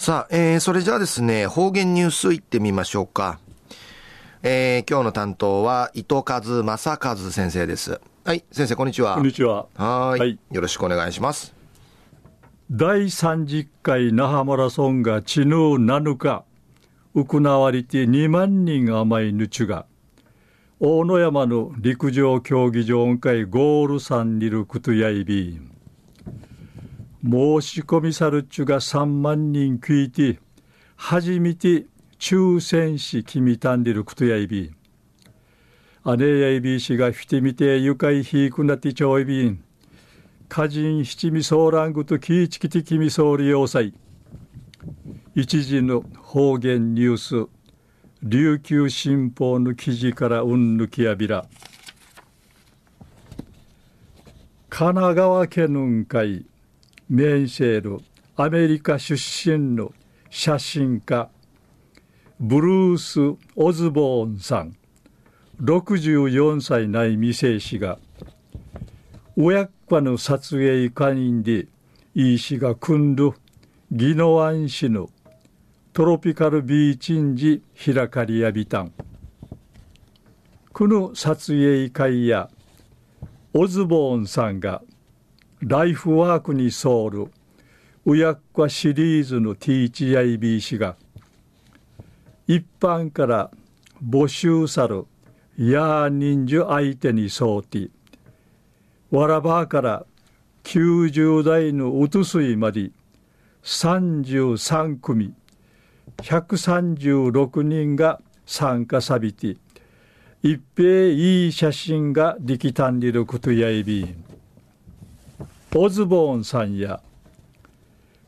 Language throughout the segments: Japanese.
さあ、えー、それじゃあですね、方言ニュースいってみましょうか。えー、今日の担当は、伊藤和正和先生です。はい、先生、こんにちは。こんにちは。はいはい、よろしくお願いします。第30回那覇マラソンが昨日7日、行われて2万人余いぬちが、大野山の陸上競技場会ゴールさんにるくとやいびん。申し込みさるっちゅが3万人聞いて、初めて抽選し決めたんでることやいび。姉やいびしがふてみて愉快ひいくなってちょいびん。歌人七味ソーラングとキーチキティキミソーリ要塞。一時の方言ニュース、琉球新報の記事からうんぬきやびら。神奈川県の会メンシェールアメリカ出身の写真家ブルース・オズボーンさん。64歳ない未成氏が親っ子の撮影会員でいい氏が組んる宜野湾市のトロピカルビーチンジ開かりやびたん。この撮影会やオズボーンさんがライフワークにソウルうやっかシリーズの THIB が一般から募集さるやー人数相手にそうてわらばから90代のうとすいまで33組136人が参加さびて一平いい写真ができたんでることやいびん。オズボーンさんや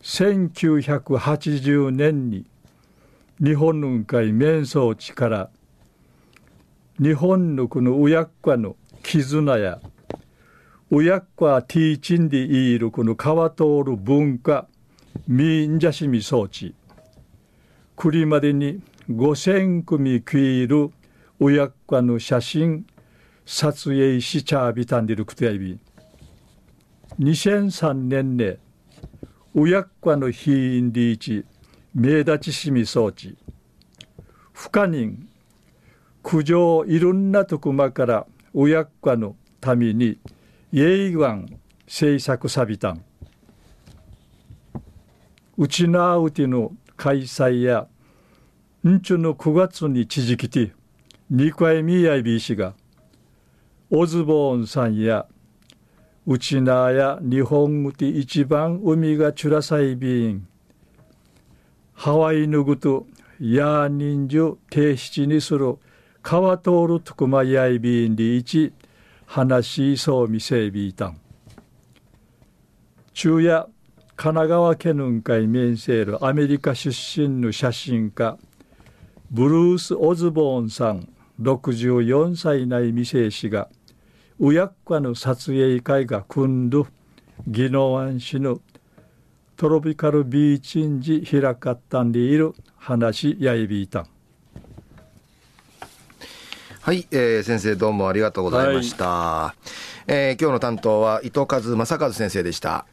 1980年に日本の会面相地から日本のこのうやっかの絆やうやっかティーチンでいるこの川通る文化民者しみ装置。くりまでに5000組食いるうやっかの写真撮影しちゃびたんでるくとやいび。2003年ねうやっかの非ンリーチ名立ちしみ装置。不可人苦情いろんなとこまからうやっかのためにイワン制作さびたん。うちなうての開催やんちゅの9月にちじきて二回みやいびしがオズボーンさんやうちなや日本語で一番海がチュラサイビン。ハワイヌグとヤーニンジュ提出にする川通るとくまやいびんで一話しそうみせびいたん。昼夜神奈川県の会面せるアメリカ出身の写真家ブルース・オズボーンさん64歳内未成氏が「うやっかの撮影会が組んど宜野湾市のトロピカルビーチンジ開かったんでいる話やいびいたはい、えー、先生どうもありがとうございました、はい、えー、今日の担当は伊藤和正和先生でした